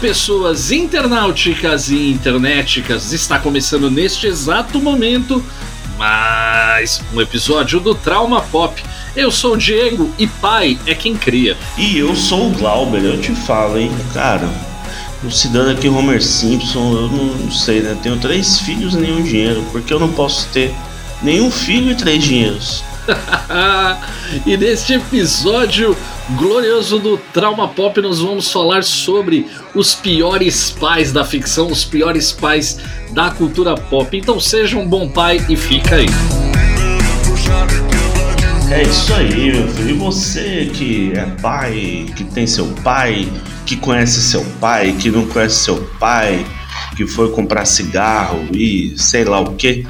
pessoas internauticas e internéticas, está começando neste exato momento mais um episódio do Trauma Pop. Eu sou o Diego e pai é quem cria. E eu sou o Glauber, eu te falo, hein, cara. Considerando aqui Homer Simpson, eu não, não sei, né? Tenho três filhos e nenhum dinheiro, porque eu não posso ter nenhum filho e três dinheiros. e neste episódio glorioso do Trauma Pop, nós vamos falar sobre os piores pais da ficção, os piores pais da cultura pop. Então seja um bom pai e fica aí. É isso aí, meu filho. E você que é pai, que tem seu pai, que conhece seu pai, que não conhece seu pai, que foi comprar cigarro e sei lá o que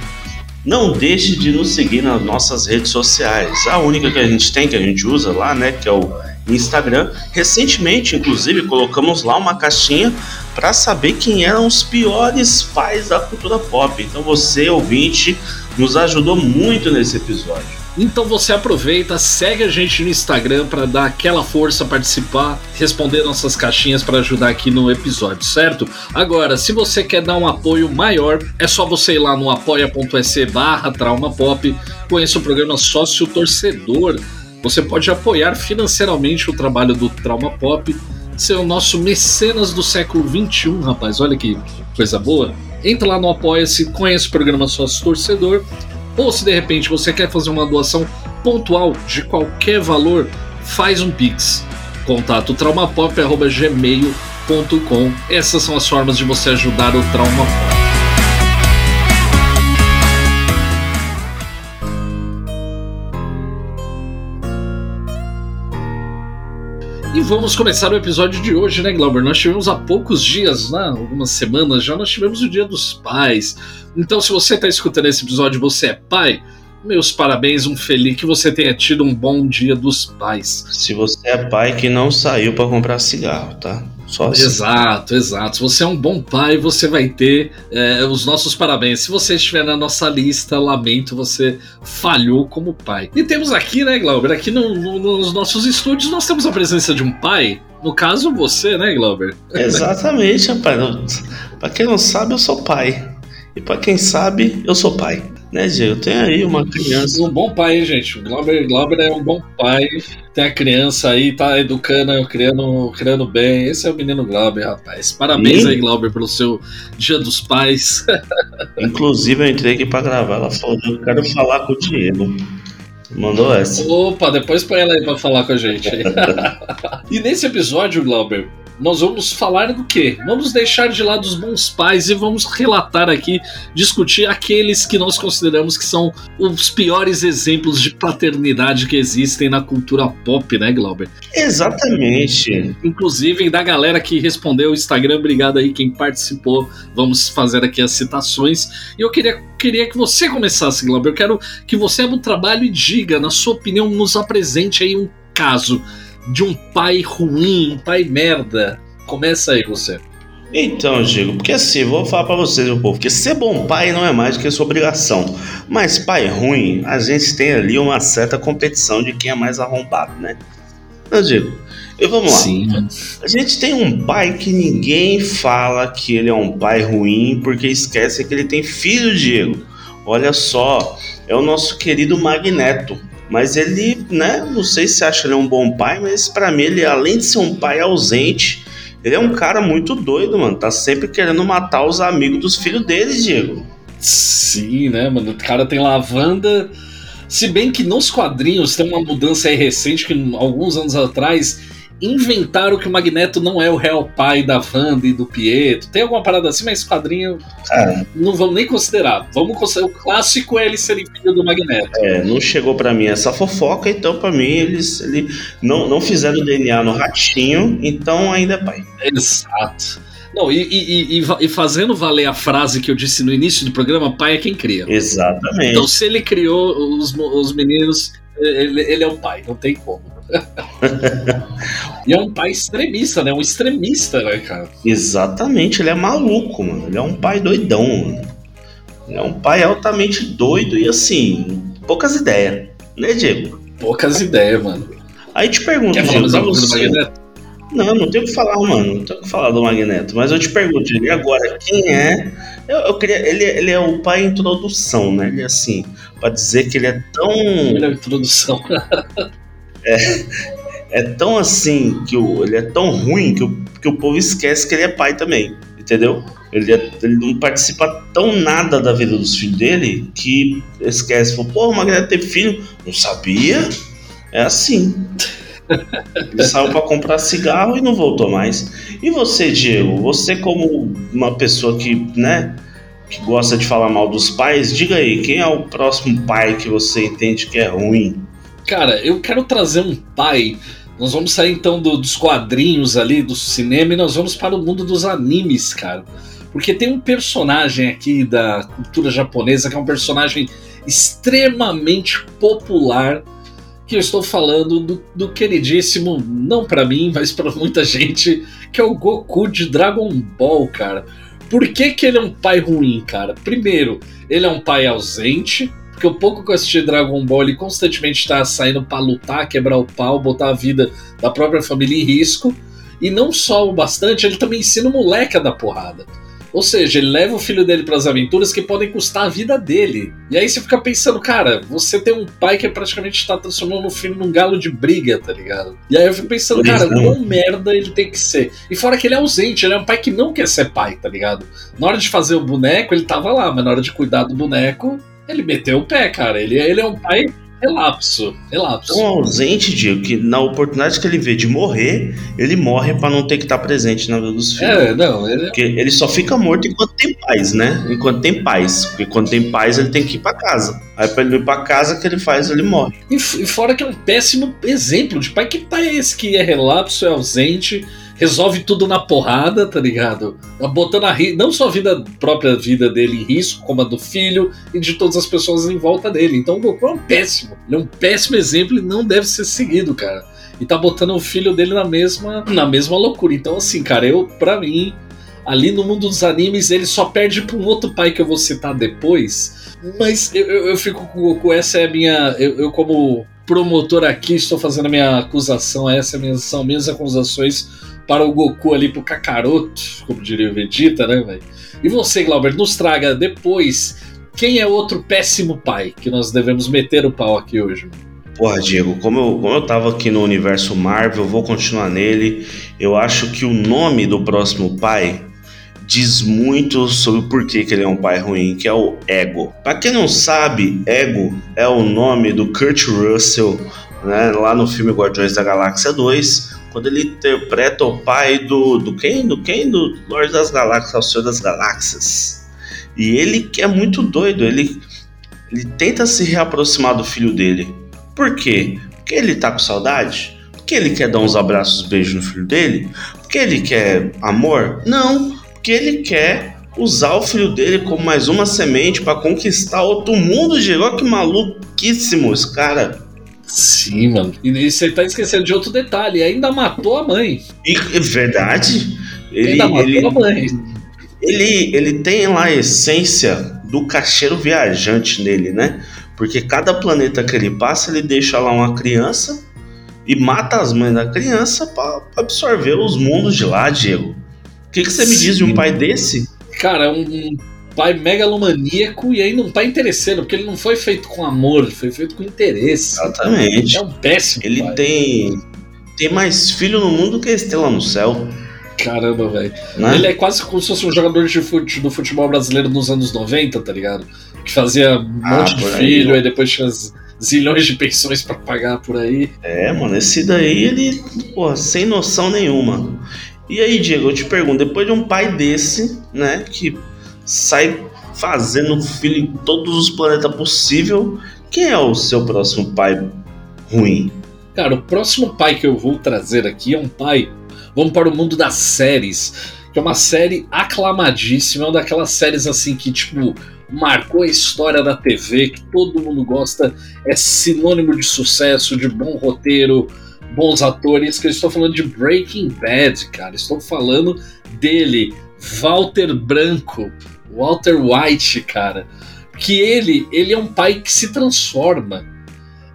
não deixe de nos seguir nas nossas redes sociais. A única que a gente tem, que a gente usa lá, né, que é o Instagram. Recentemente, inclusive, colocamos lá uma caixinha para saber quem eram os piores pais da cultura pop. Então você, ouvinte, nos ajudou muito nesse episódio. Então você aproveita, segue a gente no Instagram para dar aquela força, participar, responder nossas caixinhas para ajudar aqui no episódio, certo? Agora, se você quer dar um apoio maior, é só você ir lá no apoia.se barra traumapop, conheça o programa Sócio Torcedor. Você pode apoiar financeiramente o trabalho do Trauma Pop, ser o nosso mecenas do século XXI, rapaz, olha que coisa boa. Entra lá no Apoia-se, conheça o programa Sócio Torcedor ou se de repente você quer fazer uma doação pontual de qualquer valor, faz um Pix. Contato traumapop.gmail.com. Essas são as formas de você ajudar o Trauma Pop. E vamos começar o episódio de hoje, né, Glauber? Nós tivemos há poucos dias, né, algumas semanas já, nós tivemos o Dia dos Pais. Então, se você está escutando esse episódio e você é pai, meus parabéns, um feliz que você tenha tido um bom Dia dos Pais. Se você é pai que não saiu para comprar cigarro, tá? Só assim. Exato, exato. Se você é um bom pai, você vai ter é, os nossos parabéns. Se você estiver na nossa lista, lamento, você falhou como pai. E temos aqui, né, Glauber? Aqui no, no, nos nossos estúdios nós temos a presença de um pai. No caso, você, né, Glauber? Exatamente, rapaz. Pra quem não sabe, eu sou pai. E para quem sabe, eu sou pai. Né, Diego? Tem aí uma criança. Um bom pai, hein, gente? O Glauber, Glauber é um bom pai. Tem a criança aí, tá educando, criando, criando bem. Esse é o menino Glauber, rapaz. Parabéns aí, Glauber, pelo seu Dia dos Pais. Inclusive, eu entrei aqui pra gravar. Ela falou: Eu quero falar com o Diego. Mandou essa. Opa, depois põe ela aí pra falar com a gente. e nesse episódio, Glauber, nós vamos falar do quê? Vamos deixar de lado os bons pais e vamos relatar aqui, discutir aqueles que nós consideramos que são os piores exemplos de paternidade que existem na cultura pop, né, Glauber? Exatamente. Inclusive da galera que respondeu o Instagram, obrigado aí quem participou. Vamos fazer aqui as citações. E eu queria, queria que você começasse, Glauber. Eu quero que você abra um trabalho e diga, na sua opinião, nos apresente aí um caso de um pai ruim, um pai merda? Começa aí você. Então, Diego, porque assim, vou falar para vocês, meu povo, que ser bom pai não é mais do que sua obrigação. Mas pai ruim, a gente tem ali uma certa competição de quem é mais arrombado, né? Eu digo, e vamos lá. Sim. A gente tem um pai que ninguém fala que ele é um pai ruim porque esquece que ele tem filho, Diego. Olha só, é o nosso querido Magneto. Mas ele, né, não sei se acha ele um bom pai, mas para mim ele, além de ser um pai ausente, ele é um cara muito doido, mano. Tá sempre querendo matar os amigos dos filhos dele, Diego. Sim, né, mano? O cara tem lavanda. Se bem que nos quadrinhos tem uma mudança recente que alguns anos atrás inventaram que o Magneto não é o real pai da Wanda e do Pietro. Tem alguma parada assim, mas esse quadrinho é. não vamos nem considerar. Vamos considerar. O clássico é ele ser filho do Magneto. É, não chegou para mim essa fofoca, então para mim eles ele, não, não fizeram DNA no ratinho, então ainda é pai. Exato. Não, e, e, e, e, fazendo valer a frase que eu disse no início do programa, pai é quem cria. Exatamente. Então, se ele criou os, os meninos, ele, ele é o pai, não tem como. e é um pai extremista, né? Um extremista, né, cara? Exatamente, ele é maluco, mano. Ele é um pai doidão, mano. Ele é um pai altamente doido e assim, poucas ideias, né, Diego? Poucas ideias, mano. Aí te pergunto, Quer Diego, falar mais você... Não, não tenho o que falar, mano. Não tenho o que falar do Magneto. Mas eu te pergunto, e agora, quem é? Eu, eu queria. Ele, ele é o pai introdução, né? Ele é assim, pra dizer que ele é tão. Ele é introdução. é, é tão assim, que o, ele é tão ruim que o, que o povo esquece que ele é pai também. Entendeu? Ele, é, ele não participa tão nada da vida dos filhos dele que esquece. Pô, o Magneto teve filho? Não sabia? É assim. Ele saiu para comprar cigarro e não voltou mais. E você, Diego? Você como uma pessoa que, né, que gosta de falar mal dos pais, diga aí, quem é o próximo pai que você entende que é ruim? Cara, eu quero trazer um pai. Nós vamos sair então do, dos quadrinhos ali, do cinema, e nós vamos para o mundo dos animes, cara. Porque tem um personagem aqui da cultura japonesa que é um personagem extremamente popular que eu estou falando do, do queridíssimo, não para mim, mas para muita gente, que é o Goku de Dragon Ball, cara. Por que, que ele é um pai ruim, cara? Primeiro, ele é um pai ausente, porque o pouco que eu assisti Dragon Ball, ele constantemente está saindo para lutar, quebrar o pau, botar a vida da própria família em risco. E não só o bastante, ele também ensina o moleque a dar porrada. Ou seja, ele leva o filho dele para as aventuras que podem custar a vida dele. E aí você fica pensando, cara, você tem um pai que praticamente está transformando o filho num galo de briga, tá ligado? E aí eu fico pensando, cara, quão merda ele tem que ser. E fora que ele é ausente, ele é um pai que não quer ser pai, tá ligado? Na hora de fazer o boneco, ele tava lá, mas na hora de cuidar do boneco, ele meteu o pé, cara. Ele, ele é um pai Relapso, relapso. Tão ausente, Diego, que na oportunidade que ele vê de morrer, ele morre para não ter que estar presente na vida dos filhos. É, não, ele... Porque ele só fica morto enquanto tem paz, né? Enquanto tem paz. Porque quando tem paz, ele tem que ir para casa. Aí pra ele ir pra casa, o que ele faz? Ele morre. E, e fora que é um péssimo exemplo de pai. Que pai é esse que é relapso, é ausente, resolve tudo na porrada, tá ligado? Botando a não só a vida própria vida dele em risco, como a do filho e de todas as pessoas em volta dele. Então o Goku é um péssimo. Ele é um péssimo exemplo e não deve ser seguido, cara. E tá botando o filho dele na mesma, na mesma loucura. Então, assim, cara, eu, pra mim, ali no mundo dos animes, ele só perde pra um outro pai que eu vou citar depois. Mas eu, eu, eu fico com o Goku, essa é a minha. Eu, eu, como promotor aqui, estou fazendo a minha acusação, essa é são minhas acusações para o Goku ali, pro Kakaroto, como diria o Vegeta, né, velho? E você, Glauber, nos traga depois quem é outro péssimo pai que nós devemos meter o pau aqui hoje, Porra, Diego, como eu, como eu tava aqui no universo Marvel, vou continuar nele. Eu acho que o nome do próximo pai diz muito sobre o porquê que ele é um pai ruim, que é o Ego. Para quem não sabe, Ego é o nome do Kurt Russell, né, lá no filme Guardiões da Galáxia 2, quando ele interpreta o pai do. do quem? Do quem? Do Lorde das Galáxias, o Senhor das Galáxias. E ele que é muito doido, ele, ele tenta se reaproximar do filho dele. Por quê? Porque ele tá com saudade? Porque ele quer dar uns abraços, beijos no filho dele? Porque ele quer amor? Não, porque ele quer usar o filho dele como mais uma semente para conquistar outro mundo. Olha que maluquíssimo esse cara. Sim, mano. E você tá esquecendo de outro detalhe, ainda matou a mãe. E, é verdade. Ele, ainda matou ele, a mãe. Ele, ele tem lá a essência do cacheiro viajante nele, né? Porque cada planeta que ele passa, ele deixa lá uma criança e mata as mães da criança para absorver os mundos de lá, Diego. O que, que você Sim. me diz de um pai desse? Cara, um, pai megalomaníaco e aí não tá interesseiro, porque ele não foi feito com amor, foi feito com interesse. Exatamente. É um péssimo. Ele pai. tem tem mais filho no mundo que estrela no céu. Caramba, velho. Né? Ele é quase como se fosse um jogador de fute, do futebol brasileiro nos anos 90, tá ligado? Que fazia um ah, monte de filho, aí, aí depois tinha zilhões de pensões para pagar por aí. É, mano, esse daí ele, pô, sem noção nenhuma. E aí, Diego, eu te pergunto, depois de um pai desse, né, que sai fazendo filho em todos os planetas possível. Quem é o seu próximo pai ruim? Cara, o próximo pai que eu vou trazer aqui é um pai. Vamos para o mundo das séries, que é uma série aclamadíssima, é uma daquelas séries assim que, tipo, marcou a história da TV, que todo mundo gosta, é sinônimo de sucesso, de bom roteiro, bons atores, que eu estou falando de Breaking Bad, cara. Estou falando dele, Walter Branco, Walter White, cara. Que ele, ele é um pai que se transforma.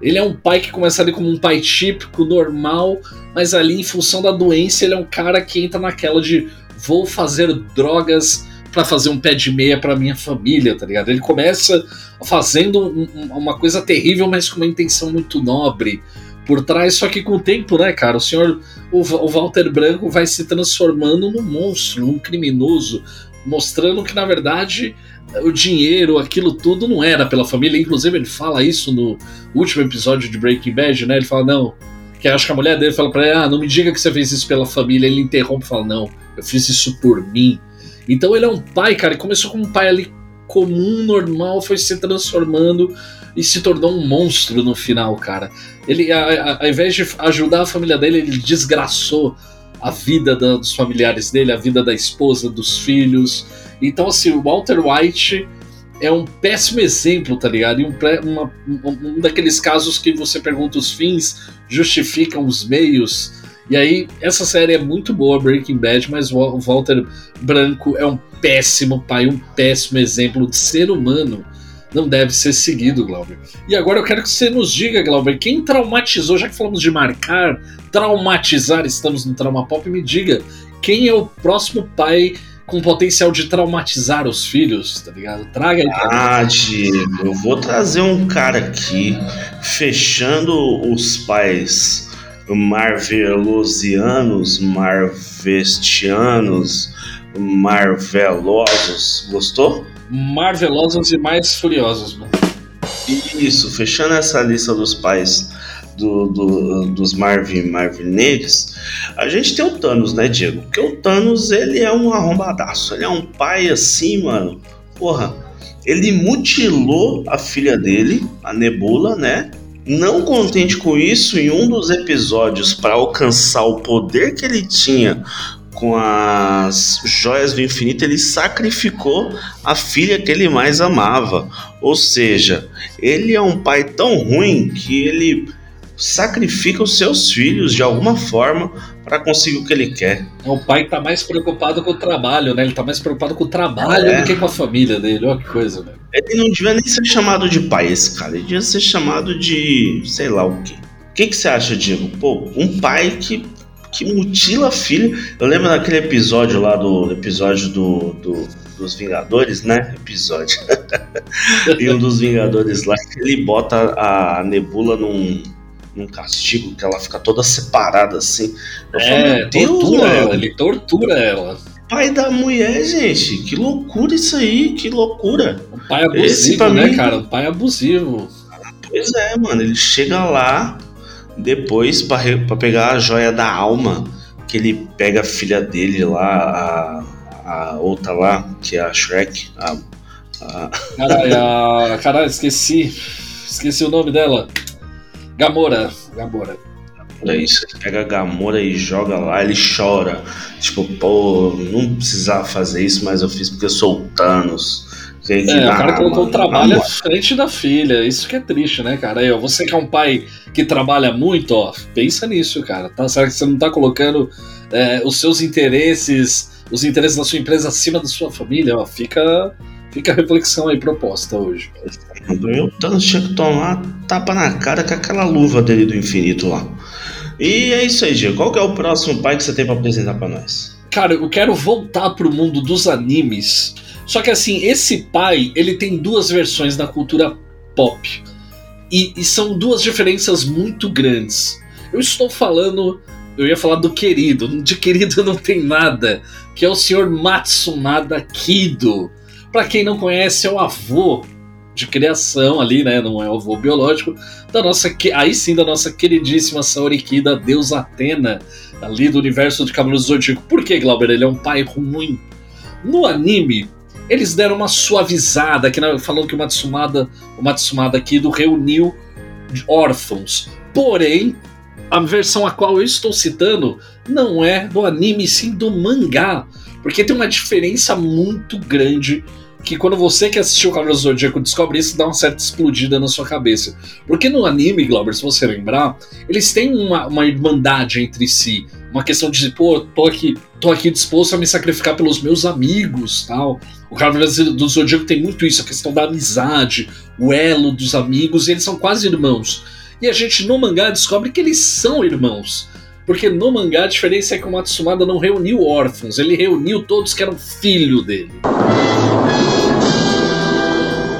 Ele é um pai que começa ali como um pai típico, normal, mas ali em função da doença ele é um cara que entra naquela de vou fazer drogas para fazer um pé de meia para minha família, tá ligado? Ele começa fazendo um, uma coisa terrível, mas com uma intenção muito nobre por trás, só que com o tempo, né, cara, o senhor, o, o Walter Branco vai se transformando num monstro, num criminoso, mostrando que na verdade o dinheiro, aquilo tudo não era pela família. Inclusive, ele fala isso no último episódio de Breaking Bad, né? Ele fala, não. Que acho que a mulher dele fala pra ele, ah, não me diga que você fez isso pela família. Ele interrompe e fala, não, eu fiz isso por mim. Então ele é um pai, cara, ele começou como um pai ali comum, normal, foi se transformando e se tornou um monstro no final, cara. Ele, ao invés de ajudar a família dele, ele desgraçou a vida da, dos familiares dele, a vida da esposa, dos filhos. Então, assim, o Walter White é um péssimo exemplo, tá ligado? E um, uma, um daqueles casos que você pergunta os fins justificam os meios. E aí, essa série é muito boa, Breaking Bad, mas o Walter Branco é um péssimo pai, um péssimo exemplo de ser humano. Não deve ser seguido, Glauber. E agora eu quero que você nos diga, Glauber, quem traumatizou, já que falamos de marcar, traumatizar, estamos no Trauma Pop, me diga, quem é o próximo pai com potencial de traumatizar os filhos, tá ligado? Traga aí. Ah, Diego, eu vou trazer um cara aqui, fechando os pais marvelosianos, marvestianos, marvelosos. Gostou? Marvelosos e mais furiosos, mano. Isso, fechando essa lista dos pais do, do, dos Marvin Marvineiros, a gente tem o Thanos, né, Diego? Porque o Thanos, ele é um arrombadaço. Ele é um pai assim, mano. Porra, ele mutilou a filha dele, a Nebula, né? Não contente com isso, em um dos episódios, para alcançar o poder que ele tinha com as joias do infinito, ele sacrificou a filha que ele mais amava. Ou seja, ele é um pai tão ruim que ele sacrifica os seus filhos de alguma forma para conseguir o que ele quer. O pai tá mais preocupado com o trabalho, né? Ele tá mais preocupado com o trabalho é. do que com a família dele. Olha que coisa, velho. Ele não devia nem ser chamado de pai, esse cara. Ele devia ser chamado de sei lá o quê. O que, que você acha, Diego? Pô, um pai que, que mutila a filha. Eu lembro daquele episódio lá do episódio do, do dos Vingadores, né? Episódio. e um dos Vingadores lá, ele bota a Nebula num num castigo que ela fica toda separada assim. Eu é, falo, tortura ela, ele tortura ela. Pai da mulher, gente, que loucura isso aí, que loucura. O pai abusivo, Esse, né, mim, cara? O pai abusivo. Pois é, mano, ele chega lá depois para pegar a joia da alma, que ele pega a filha dele lá, a, a outra lá, que é a Shrek, a, a... Caralho, caralho, esqueci. Esqueci o nome dela. Gamora. Gamora. É isso, ele pega a Gamora e joga lá, ele chora. Tipo, pô, não precisava fazer isso, mas eu fiz porque eu sou o Thanos. É, o cara colocou o trabalho à frente da filha. Isso que é triste, né, cara? Aí, ó, você que é um pai que trabalha muito, ó, pensa nisso, cara. Tá? Será que você não tá colocando é, os seus interesses, os interesses da sua empresa acima da sua família? Ó, fica, fica a reflexão aí proposta hoje. O Thanos tinha que tomar tapa na cara com aquela luva dele do infinito lá. E é isso aí, Diego. Qual que é o próximo pai que você tem para apresentar para nós? Cara, eu quero voltar pro mundo dos animes. Só que assim, esse pai, ele tem duas versões da cultura pop. E, e são duas diferenças muito grandes. Eu estou falando eu ia falar do querido, de querido não tem nada, que é o senhor Matsunada Kido. Para quem não conhece, é o avô de criação ali, né? Não é o avô biológico da nossa, aí sim da nossa queridíssima Saoriki, da deusa Atena, ali do universo de Cavaleiros do Zodíaco. Por que, Glauber? Ele é um pai ruim. No anime, eles deram uma suavizada, que falando que o Matsumada, o Matsumada aqui do reuniu órfãos. Porém, a versão a qual eu estou citando não é do anime, sim do mangá, porque tem uma diferença muito grande que quando você que assistiu o Cavaleiro Zodíaco descobre isso, dá uma certa explodida na sua cabeça. Porque no anime, Glauber, se você lembrar, eles têm uma, uma irmandade entre si. Uma questão de, pô, tô aqui, tô aqui disposto a me sacrificar pelos meus amigos, tal. O Cavaleiro do Zodíaco tem muito isso, a questão da amizade, o elo dos amigos, e eles são quase irmãos. E a gente no mangá descobre que eles são irmãos. Porque no mangá a diferença é que o Matsumada não reuniu órfãos, ele reuniu todos que eram filho dele.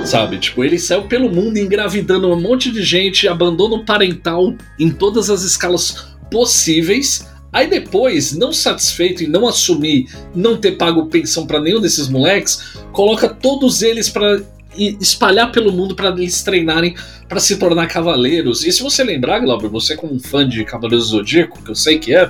Sabe, tipo, ele saiu pelo mundo engravidando um monte de gente, abandono parental em todas as escalas possíveis. Aí depois, não satisfeito em não assumir, não ter pago pensão para nenhum desses moleques, coloca todos eles para espalhar pelo mundo para eles treinarem para se tornar cavaleiros. E se você lembrar, Glauber, você como um fã de Cavaleiros do Zodíaco, que eu sei que é,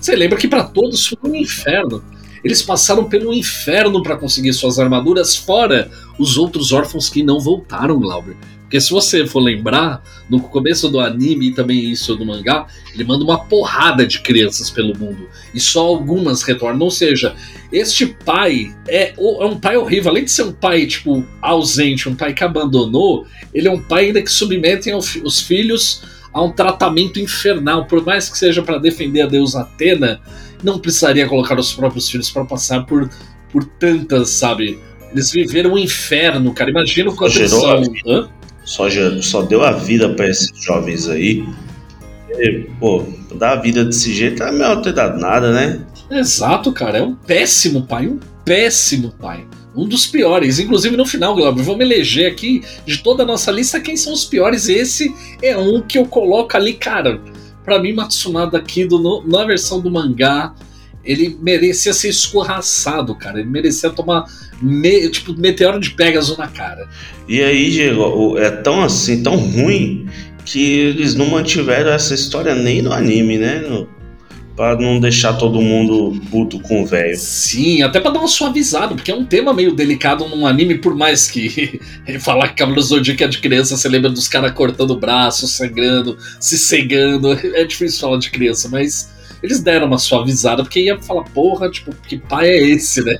você lembra que para todos foi um inferno. Eles passaram pelo inferno para conseguir suas armaduras, fora os outros órfãos que não voltaram, Glauber. Porque se você for lembrar, no começo do anime e também isso do mangá, ele manda uma porrada de crianças pelo mundo. E só algumas retornam. Ou seja, este pai é, é um pai horrível. Além de ser um pai, tipo, ausente, um pai que abandonou, ele é um pai ainda que submete os filhos a um tratamento infernal. Por mais que seja para defender a deusa Atena, não precisaria colocar os próprios filhos para passar por, por tantas, sabe? Eles viveram um inferno, cara. Imagina o quanto eles são. Hã? Só, só deu a vida para esses jovens aí. E, pô, dar a vida desse jeito é melhor ter dado nada, né? Exato, cara. É um péssimo pai, um péssimo pai. Um dos piores. Inclusive no final, Glauber, vamos eleger aqui de toda a nossa lista quem são os piores. Esse é um que eu coloco ali, cara. Pra mim, Matsunada aqui, do, na versão do mangá, ele merecia ser escorraçado, cara. Ele merecia tomar me, tipo meteoro de Pegasus na cara. E aí, Diego, é tão assim, tão ruim que eles não mantiveram essa história nem no anime, né? No, pra não deixar todo mundo puto com o velho. Sim, até pra dar uma suavizada, porque é um tema meio delicado num anime, por mais que falar que Cavaleiro Zodíaco é de criança, você lembra dos caras cortando o braço, sangrando, se cegando. É difícil falar de criança, mas eles deram uma suavizada, porque ia falar, porra, tipo, que pai é esse, né?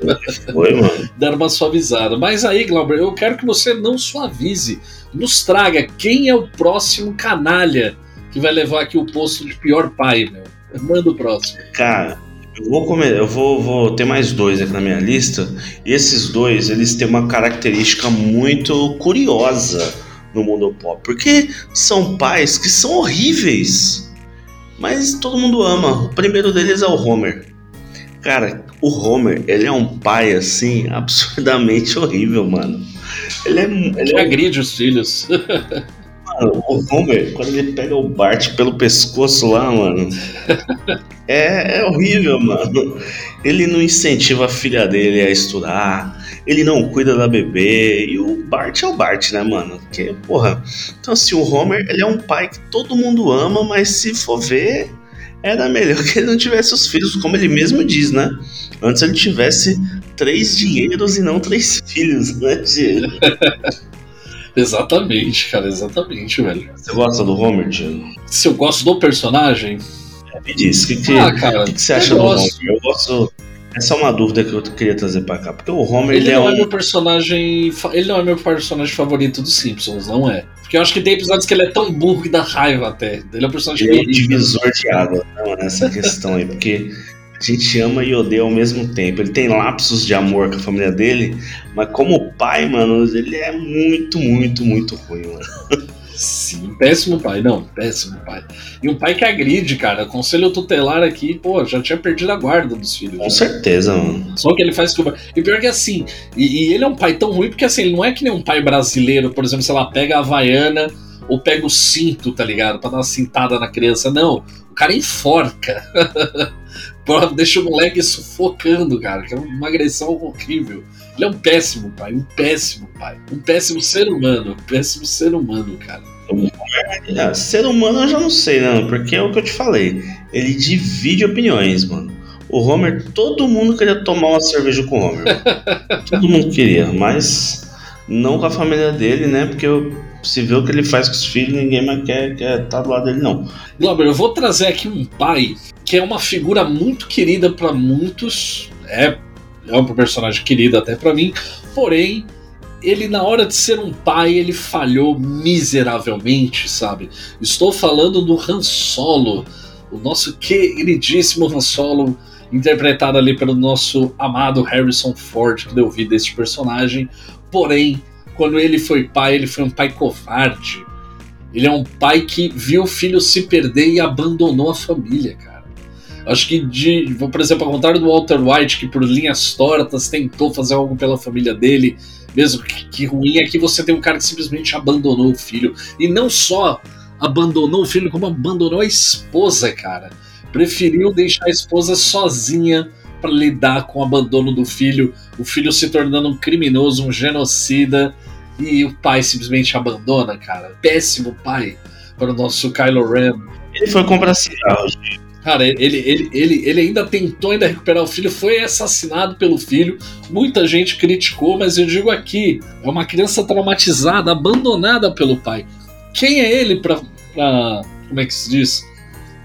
Foi, mano. deram uma suavizada. Mas aí, Glauber, eu quero que você não suavize. Nos traga quem é o próximo canalha que vai levar aqui o posto de pior pai, meu. Manda o próximo. Cara, eu vou comer, eu vou, vou ter mais dois aqui na minha lista. E esses dois, eles têm uma característica muito curiosa no mundo pop, porque são pais que são horríveis mas todo mundo ama. O primeiro deles é o Homer. Cara, o Homer, ele é um pai assim absurdamente horrível, mano. Ele é. Ele, é... agride os filhos. Mano, o Homer, quando ele pega o Bart pelo pescoço lá, mano. É, é horrível, mano. Ele não incentiva a filha dele a estudar ele não cuida da bebê. E o Bart é o Bart, né, mano? Que, porra. Então, assim, o Homer, ele é um pai que todo mundo ama, mas se for ver, era melhor que ele não tivesse os filhos, como ele mesmo diz, né? Antes ele tivesse três dinheiros e não três filhos, né, Diego? exatamente, cara, exatamente, velho. Você gosta do Homer, Diego? Se eu gosto do personagem? É, me diz, o que, que, ah, cara, que, que você acha do Homer? Eu gosto essa é uma dúvida que eu queria trazer para cá, porque o Homer ele, ele é não é, um... meu personagem, ele não é meu personagem favorito dos Simpsons, não é. Porque eu acho que tem episódios que ele é tão burro que dá raiva até. Ele é um personagem ele é um divisor de água, não, nessa questão aí, porque a gente ama e odeia ao mesmo tempo. Ele tem lapsos de amor com a família dele, mas como pai, mano, ele é muito, muito, muito ruim, mano. Sim, péssimo pai, não, péssimo pai. E um pai que agride, cara. Conselho tutelar aqui, pô, já tinha perdido a guarda dos filhos. Com né? certeza, mano. Só que ele faz tudo. E pior que assim, e, e, ele é um pai tão ruim, porque assim, ele não é que nem um pai brasileiro, por exemplo, sei lá, pega a Havaiana ou pega o cinto, tá ligado? Pra dar uma cintada na criança. Não, o cara enforca. Deixa o moleque sufocando, cara, que é uma agressão horrível. Ele é um péssimo pai, um péssimo pai, um péssimo ser humano, um péssimo ser humano, cara. É, ser humano eu já não sei, não, porque é o que eu te falei. Ele divide opiniões, mano. O Homer, todo mundo queria tomar uma cerveja com o Homer. todo mundo queria, mas não com a família dele, né? Porque se vê o que ele faz com os filhos, ninguém mais quer estar quer tá do lado dele, não. Glauber, eu vou trazer aqui um pai que é uma figura muito querida para muitos. É é um personagem querido até para mim, porém ele na hora de ser um pai ele falhou miseravelmente, sabe? Estou falando do Han Solo, o nosso queridíssimo Han Solo, interpretado ali pelo nosso amado Harrison Ford, que deu vida a este personagem. Porém, quando ele foi pai, ele foi um pai covarde. Ele é um pai que viu o filho se perder e abandonou a família, cara. Acho que, de, por exemplo, ao contrário do Walter White, que por linhas tortas tentou fazer algo pela família dele, mesmo que, que ruim, é que você tem um cara que simplesmente abandonou o filho. E não só abandonou o filho, como abandonou a esposa, cara. Preferiu deixar a esposa sozinha para lidar com o abandono do filho, o filho se tornando um criminoso, um genocida, e o pai simplesmente abandona, cara. Péssimo pai para o nosso Kylo Ren. Ele foi comprar cigarro. Cara, ele, ele, ele, ele ainda tentou ainda recuperar o filho, foi assassinado pelo filho. Muita gente criticou, mas eu digo aqui, é uma criança traumatizada, abandonada pelo pai. Quem é ele para como é que se diz?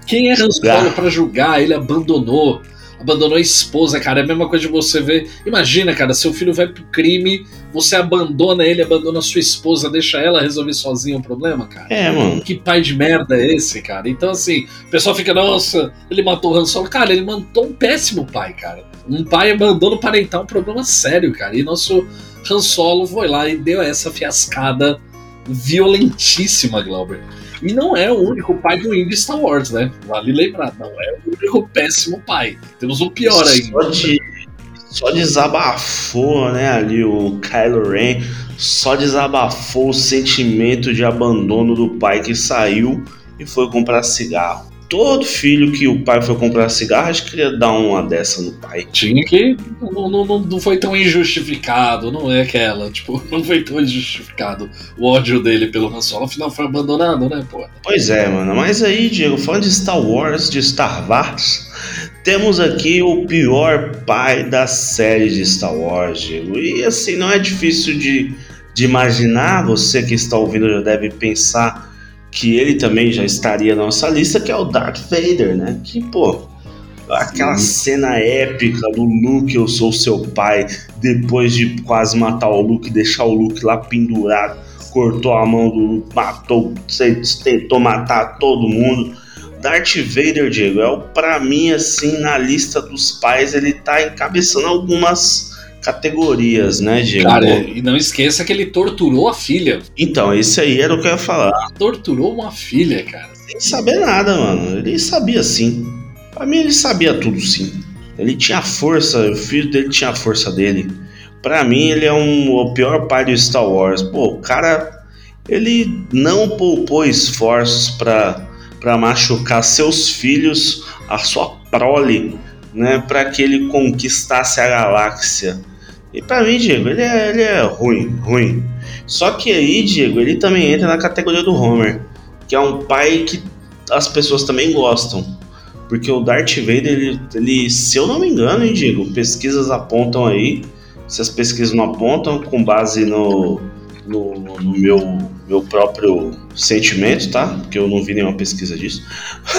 Quem é Han Solo para julgar? Ele abandonou abandonou a esposa, cara. É a mesma coisa de você ver. Imagina, cara, seu filho vai pro crime, você abandona ele, abandona sua esposa, deixa ela resolver sozinha o problema, cara. É, mano. Que pai de merda é esse, cara? Então, assim, o pessoal fica, nossa, ele matou o Han Solo. Cara, ele matou um péssimo pai, cara. Um pai abandono parental é um problema sério, cara. E nosso Han Solo foi lá e deu essa fiascada violentíssima, Glauber. E não é o único pai do de Star Wars, né? Vale lembrar, não é o único péssimo pai. Temos o pior ainda. Só, de, só desabafou, né, ali o Kylo Ren, só desabafou o sentimento de abandono do pai que saiu e foi comprar cigarro todo filho que o pai foi comprar cigarro, acho que queria dar uma dessa no pai. Tinha que. Não, não, não foi tão injustificado, não é aquela. Tipo, não foi tão injustificado o ódio dele pelo Han Solo. Afinal, foi abandonado, né, pô? Pois é, mano. Mas aí, Diego, falando de Star Wars, de Star Wars, temos aqui o pior pai da série de Star Wars, Diego. E assim, não é difícil de, de imaginar. Você que está ouvindo já deve pensar que ele também já estaria na nossa lista, que é o Darth Vader, né? Que, pô, aquela Sim. cena épica do Luke, eu sou seu pai, depois de quase matar o Luke, deixar o Luke lá pendurado, cortou a mão do Luke, matou, tentou matar todo mundo. Darth Vader, Diego, é o para mim assim na lista dos pais, ele tá encabeçando algumas categorias, né, Diego? Cara, e não esqueça que ele torturou a filha. Então, esse aí era o que eu ia falar. Torturou uma filha, cara. Sem saber nada, mano. Ele sabia sim. Pra mim, ele sabia tudo sim. Ele tinha força, o filho dele tinha a força dele. Pra mim, ele é um, o pior pai do Star Wars. Pô, o cara, ele não poupou esforços pra, pra machucar seus filhos, a sua prole, né, para que ele conquistasse a galáxia. E para mim, Diego, ele é, ele é ruim, ruim. Só que aí, Diego, ele também entra na categoria do Homer, que é um pai que as pessoas também gostam. Porque o Darth Vader, ele, ele se eu não me engano, hein, Diego, pesquisas apontam aí, se as pesquisas não apontam, com base no, no, no meu meu próprio sentimento, tá? Porque eu não vi nenhuma pesquisa disso.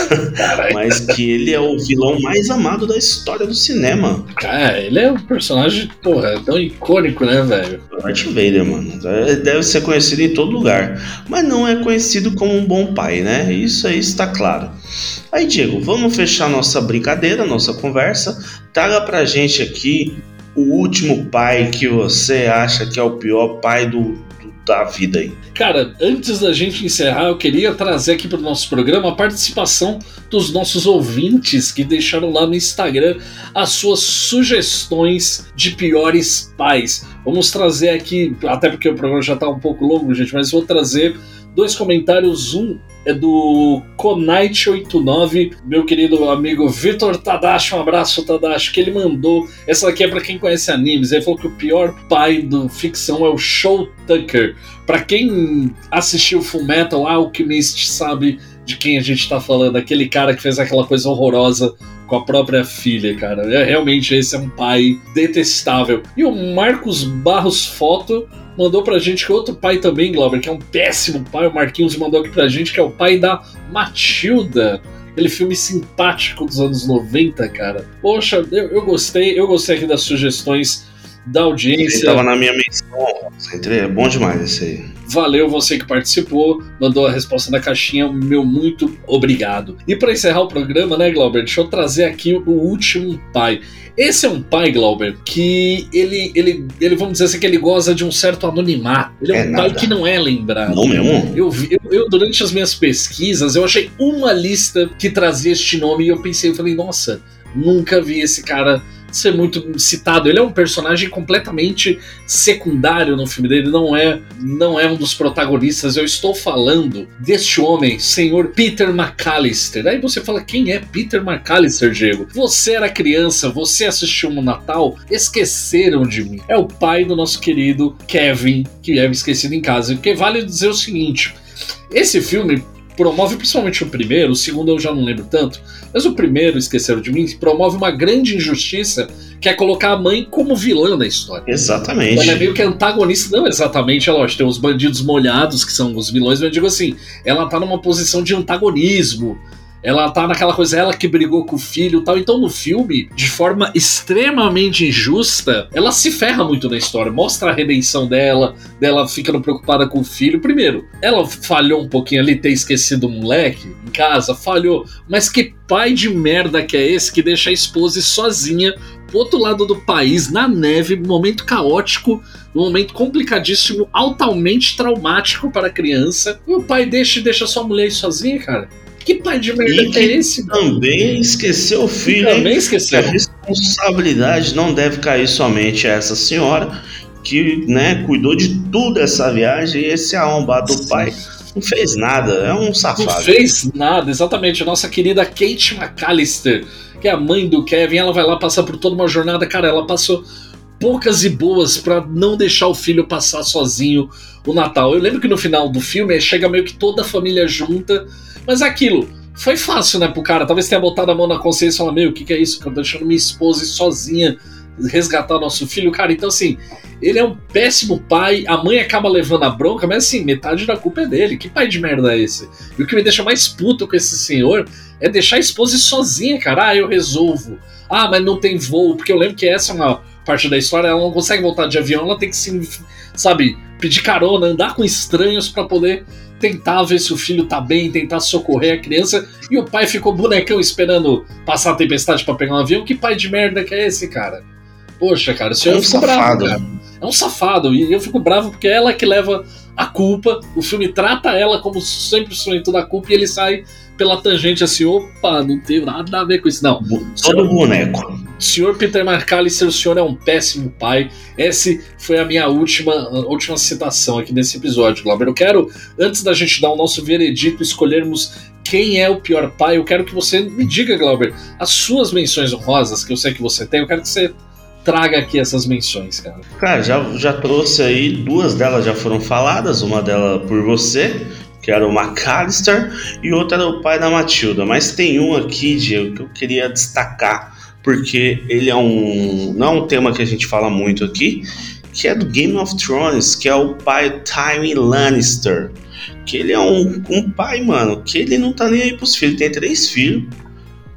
Mas que ele é o vilão mais amado da história do cinema. Cara, ele é um personagem, porra, tão icônico, né, velho? Darth Vader, mano. Deve ser conhecido em todo lugar. Mas não é conhecido como um bom pai, né? Isso aí está claro. Aí, Diego, vamos fechar nossa brincadeira, nossa conversa. Traga pra gente aqui o último pai que você acha que é o pior pai do, da vida aí. Cara, antes da gente encerrar, eu queria trazer aqui para o nosso programa a participação dos nossos ouvintes que deixaram lá no Instagram as suas sugestões de piores pais. Vamos trazer aqui, até porque o programa já está um pouco longo, gente, mas vou trazer dois comentários. Um é do Conite89, meu querido amigo Vitor Tadashi. Um abraço, Tadashi, que ele mandou. Essa aqui é para quem conhece animes. Ele falou que o pior pai do ficção é o Show Tucker. Para quem assistiu Full Metal Alchemist sabe de quem a gente tá falando. Aquele cara que fez aquela coisa horrorosa com a própria filha, cara. É, realmente esse é um pai detestável. E o Marcos Barros Foto mandou pra gente que outro pai também, Glauber, que é um péssimo pai, o Marquinhos mandou aqui pra gente, que é o pai da Matilda. Aquele filme simpático dos anos 90, cara. Poxa, eu, eu gostei, eu gostei aqui das sugestões da audiência. Ele tava na minha menção, é bom demais esse aí. Valeu você que participou, mandou a resposta na caixinha, meu muito obrigado. E para encerrar o programa, né, Glauber, deixa eu trazer aqui o último pai. Esse é um pai, Glauber, que ele, ele, ele vamos dizer assim, que ele goza de um certo anonimato. Ele é, é um nada. pai que não é lembrado. Não mesmo? Eu, eu, eu, durante as minhas pesquisas, eu achei uma lista que trazia este nome e eu pensei, eu falei, nossa, nunca vi esse cara ser muito citado. Ele é um personagem completamente secundário no filme dele, não é, não é um dos protagonistas. Eu estou falando deste homem, senhor Peter McAllister. Aí você fala, quem é Peter McAllister, Diego? Você era criança, você assistiu no Natal, esqueceram de mim. É o pai do nosso querido Kevin, que é esquecido em casa. Porque vale dizer o seguinte: esse filme promove principalmente o primeiro, o segundo eu já não lembro tanto, mas o primeiro, Esqueceram de Mim, promove uma grande injustiça que é colocar a mãe como vilã da história. Exatamente. Ela é meio que antagonista, não exatamente, é lógico, tem os bandidos molhados, que são os vilões, mas eu digo assim, ela tá numa posição de antagonismo, ela tá naquela coisa, ela que brigou com o filho tal. Então no filme, de forma extremamente injusta, ela se ferra muito na história. Mostra a redenção dela, dela ficando preocupada com o filho. Primeiro, ela falhou um pouquinho ali, ter esquecido o moleque em casa, falhou. Mas que pai de merda que é esse que deixa a esposa sozinha pro outro lado do país, na neve, momento caótico, um momento complicadíssimo, altamente traumático para a criança. E o pai deixa deixa sua mulher sozinha, cara. Que pai de merda e é esse? Também esqueceu o filho. Também esqueceu. A responsabilidade não deve cair somente a essa senhora que, né, cuidou de tudo essa viagem e esse arrombado do pai não fez nada, é um safado. Não fez nada, exatamente. A nossa querida Kate McAllister, que é a mãe do Kevin, ela vai lá passar por toda uma jornada, cara, ela passou poucas e boas para não deixar o filho passar sozinho o Natal. Eu lembro que no final do filme chega meio que toda a família junta mas aquilo, foi fácil, né, pro cara. Talvez tenha botado a mão na consciência e falar: Meu, o que, que é isso? Que eu tô deixando minha esposa sozinha resgatar nosso filho. Cara, então assim, ele é um péssimo pai. A mãe acaba levando a bronca, mas assim, metade da culpa é dele. Que pai de merda é esse? E o que me deixa mais puto com esse senhor é deixar a esposa sozinha, cara. Ah, eu resolvo. Ah, mas não tem voo. Porque eu lembro que essa é uma parte da história. Ela não consegue voltar de avião, ela tem que se, sabe, pedir carona, andar com estranhos para poder tentar ver se o filho tá bem, tentar socorrer a criança, e o pai ficou bonecão esperando passar a tempestade para pegar um avião. Que pai de merda que é esse, cara? Poxa, cara, o senhor é um safado. Bravo, é um safado, e eu fico bravo porque é ela que leva a culpa. O filme trata ela como sempre instrumento da culpa e ele sai pela tangente assim, opa, não tem nada a ver com isso. Não. Todo boneco. Senhor Peter McAllister, o senhor é um péssimo pai. Esse foi a minha última, última citação aqui nesse episódio, Glauber. Eu quero, antes da gente dar o nosso veredito, escolhermos quem é o pior pai, eu quero que você me diga, Glauber, as suas menções honrosas, que eu sei que você tem, eu quero que você traga aqui essas menções, cara. Cara, já, já trouxe aí, duas delas já foram faladas, uma delas por você, que era o McAllister, e outra era o pai da Matilda. Mas tem um aqui, Diego, que eu queria destacar, porque ele é um. não é um tema que a gente fala muito aqui, que é do Game of Thrones, que é o pai Tywin Lannister. Que ele é um, um pai, mano, que ele não tá nem aí pros filhos. Tem três filhos,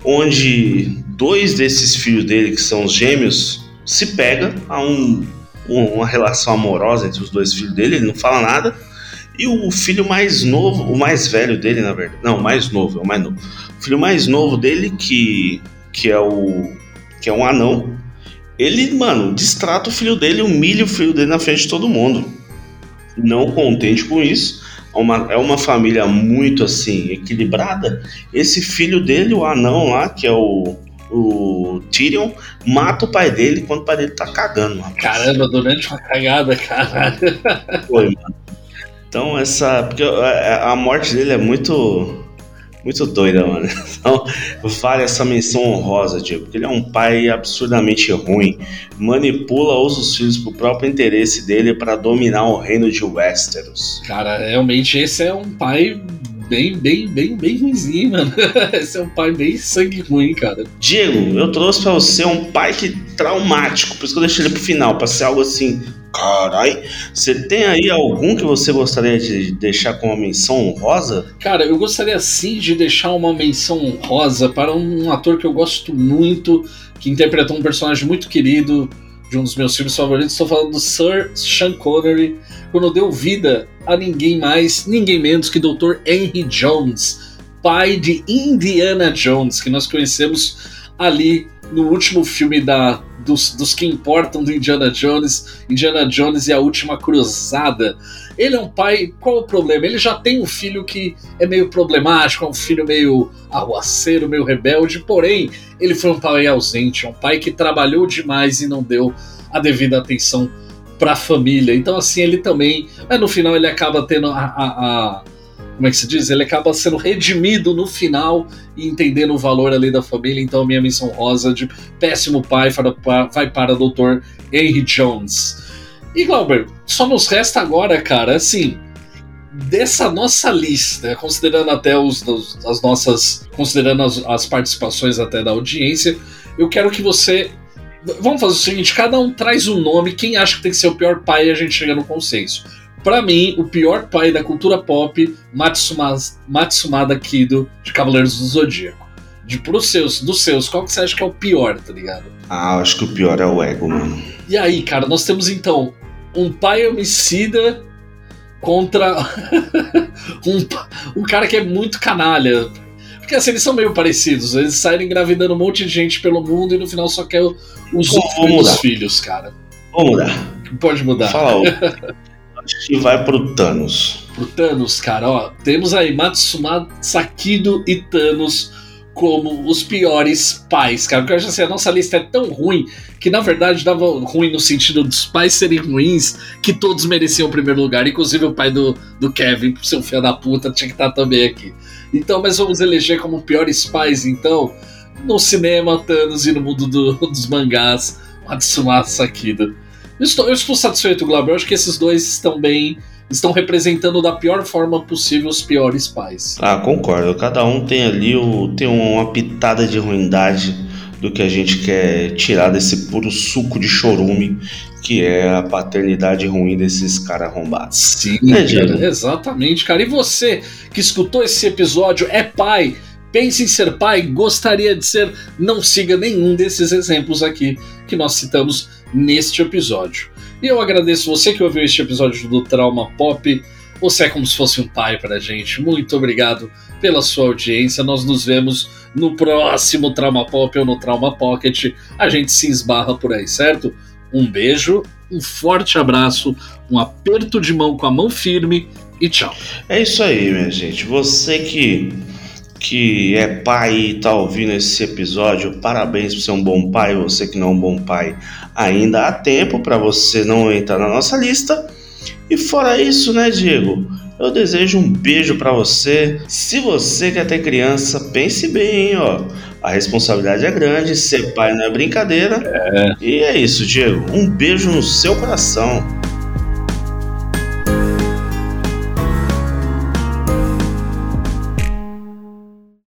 onde dois desses filhos dele, que são os gêmeos, se pega a um, uma relação amorosa entre os dois filhos dele, ele não fala nada. E o filho mais novo, o mais velho dele, na verdade. Não, mais novo, é o mais novo. O filho mais novo dele, que, que é o. que é um anão. Ele, mano, distrata o filho dele, humilha o filho dele na frente de todo mundo. Não contente com isso, é uma, é uma família muito assim, equilibrada. Esse filho dele, o anão lá, que é o, o Tyrion, mata o pai dele quando o pai dele tá cagando. Rapaz. Caramba, durante uma cagada, caralho. Foi, mano. Então, essa. Porque a, a morte dele é muito. Muito doida, mano. Então, vale essa menção honrosa, Diego. Porque ele é um pai absurdamente ruim. Manipula, usa os filhos pro próprio interesse dele para dominar o reino de Westeros. Cara, realmente esse é um pai bem, bem, bem, bem ruimzinho, mano. Esse é um pai bem sangue ruim, cara. Diego, eu trouxe para você um pai que traumático, por isso que eu deixei ele pro final, pra ser algo assim Carai, você tem aí algum que você gostaria de deixar com uma menção honrosa? Cara, eu gostaria sim de deixar uma menção honrosa para um ator que eu gosto muito, que interpretou um personagem muito querido de um dos meus filmes favoritos. Estou falando do Sir Sean Connery, quando deu vida a ninguém mais, ninguém menos que Dr. Henry Jones, pai de Indiana Jones, que nós conhecemos ali no último filme da, dos, dos que importam do Indiana Jones, Indiana Jones e a Última Cruzada. Ele é um pai, qual o problema? Ele já tem um filho que é meio problemático, é um filho meio arruaceiro, meio rebelde, porém, ele foi um pai ausente, um pai que trabalhou demais e não deu a devida atenção para a família. Então, assim, ele também, mas no final ele acaba tendo a, a, a como é que se diz? Ele acaba sendo redimido no final e entendendo o valor ali da família. Então, a minha missão rosa de péssimo pai vai para o Dr. Henry Jones. E Glauber, só nos resta agora, cara, assim, dessa nossa lista, considerando até os, as nossas, considerando as, as, participações até da audiência, eu quero que você, vamos fazer o seguinte, cada um traz um nome, quem acha que tem que ser o pior pai, a gente chega no consenso. Para mim, o pior pai da cultura pop, Matsuma, Matsumada Kido, de Cavaleiros do Zodíaco. De pros seus, dos seus, qual que você acha que é o pior, tá ligado? Ah, acho que o pior é o ego, mano. E aí, cara, nós temos então um pai homicida contra um, um cara que é muito canalha. Porque assim, eles são meio parecidos. Eles saem engravidando um monte de gente pelo mundo e no final só quer os dos filhos, cara. Vamos mudar. Pode mudar. Fala Que vai pro Thanos. Pro Thanos, cara, ó. Temos aí Matsuma Sakido e Thanos como os piores pais, cara. Porque eu acho assim, a nossa lista é tão ruim que na verdade dava ruim no sentido dos pais serem ruins, que todos mereciam o primeiro lugar. Inclusive o pai do, do Kevin, seu filho da puta, tinha que estar também aqui. Então, mas vamos eleger como piores pais, então, no cinema, Thanos e no mundo do, dos mangás, Matsumasa Sakido. Eu estou, eu estou satisfeito, Glauber. Eu acho que esses dois estão bem estão representando da pior forma possível os piores pais. Ah, concordo. Cada um tem ali o, tem uma pitada de ruindade do que a gente quer tirar desse puro suco de chorume que é a paternidade ruim desses caras arrombados. Sim, é, cara, exatamente, cara. E você que escutou esse episódio é pai? Pense em ser pai, gostaria de ser, não siga nenhum desses exemplos aqui que nós citamos neste episódio. E eu agradeço você que ouviu este episódio do Trauma Pop. Você é como se fosse um pai pra gente. Muito obrigado pela sua audiência. Nós nos vemos no próximo Trauma Pop ou no Trauma Pocket. A gente se esbarra por aí, certo? Um beijo, um forte abraço, um aperto de mão com a mão firme e tchau. É isso aí, minha gente. Você que que é pai e está ouvindo esse episódio, parabéns por ser um bom pai. Você que não é um bom pai, ainda há tempo para você não entrar na nossa lista. E fora isso, né, Diego? Eu desejo um beijo para você. Se você quer ter criança, pense bem, hein, ó. A responsabilidade é grande, ser pai não é brincadeira. É. E é isso, Diego. Um beijo no seu coração.